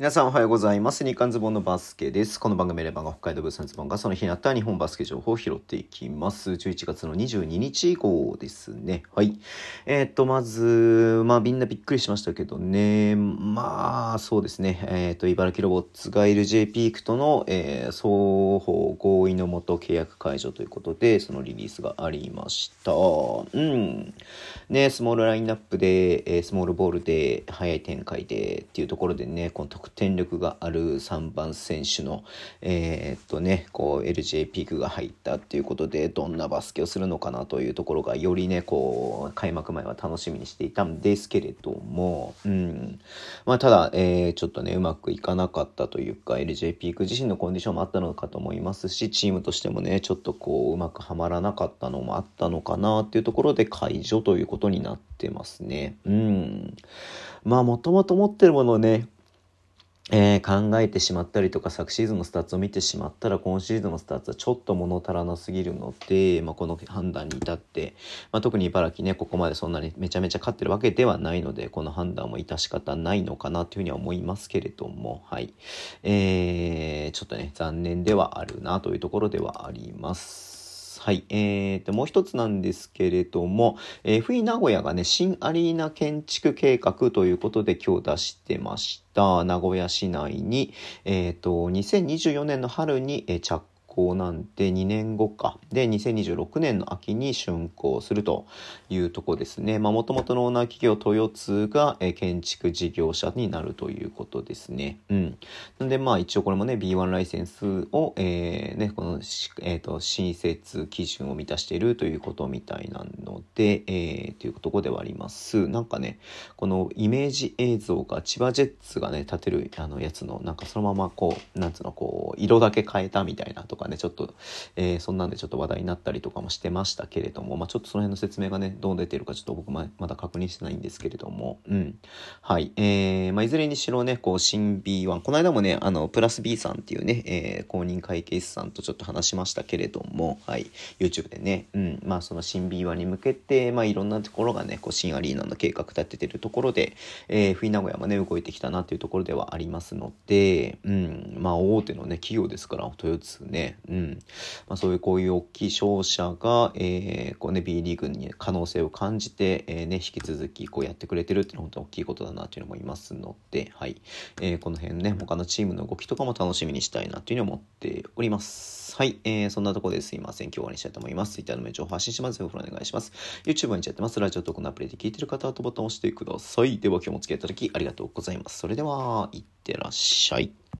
皆さんおはようございます。日刊ズボンのバスケです。この番組レバンが北海道物産ズボンがその日にあった日本バスケ情報を拾っていきます。11月の22日号ですね。はい。えー、っと、まず、まあみんなびっくりしましたけどね。まあ、そうですね。えー、っと、茨城ロボッツが LJ ピークとの、えー、双方合意のもと契約解除ということで、そのリリースがありました。うん。ね、スモールラインナップで、え、スモールボールで、早い展開でっていうところでね、この得点力がある3番選手の、えー、っとね、こう LJ ピークが入ったっていうことで、どんなバスケをするのかなというところが、よりね、こう、開幕前は楽しみにしていたんですけれども、うん。まあ、ただ、えー、ちょっとね、うまくいかなかったというか、LJ ピーク自身のコンディションもあったのかと思いますし、チームとしてもね、ちょっとこう、うまくはまらなかったのもあったのかなっていうところで解除ということになってますね。うん。まあ、もともと持ってるものをね、えー、考えてしまったりとか昨シーズンのスタッツを見てしまったら今シーズンのスタッツはちょっと物足らなすぎるので、まあ、この判断に至って、まあ、特に茨城ねここまでそんなにめちゃめちゃ勝ってるわけではないのでこの判断も致し方ないのかなというふうには思いますけれどもはいえー、ちょっとね残念ではあるなというところではあります。はい。えーと、もう一つなんですけれども、えー、FE 名古屋がね、新アリーナ建築計画ということで今日出してました。名古屋市内に、えーと、2024年の春に、えー、着行なんて2年後か。で、2026年の秋に竣工するというとこですね。まあ、もともとのオーナー企業豊津が、え建築事業者になるということですね。うん。なんで、まあ、一応これもね、B1 ライセンスを、えー、ね、この、えっ、ー、と、新設基準を満たしているということみたいなので、えー、というとこではあります。なんかね、このイメージ映像が千葉ジェッツがね、立てるあのやつの、なんかそのままこう、なんつうの、こう、色だけ変えたみたいなとかね、ねちょっと、えー、そんなんでちょっと話題になったりとかもしてましたけれども、まあ、ちょっとその辺の説明がね、どう出てるかちょっと僕ままだ確認してないんですけれども、うん。はい。えー、まあ、いずれにしろね、こう、新 B1、この間もね、あの、プラス B さんっていうね、えー、公認会計士さんとちょっと話しましたけれども、はい。YouTube でね、うん。まあ、その新 B1 に向けて、まあ、いろんなところがね、こう、新アリーナの計画立ててるところで、えー、フィ名古屋もね、動いてきたなというところではありますので、うん。まあ、大手のね、企業ですから、豊津ね、うん。まあ、そういうこういう大きい商社が、えー、こうね、B リーグに可能性を感じて、えー、ね、引き続きこうやってくれてるっていうのは本当に大きいことだなというのもいますので、はい。えー、この辺ね、他のチームの動きとかも楽しみにしたいなというふうに思っております。はい。えー、そんなところですいません。今日は終わりにしたいと思います。Twitter の名情報発信します。よろしくお願いします。YouTube にちゃってます。ラジオトークのアプリで聞いてる方はとボタンを押してください。では今日もお付き合いいただきありがとうございます。それでは、いってらっしゃい。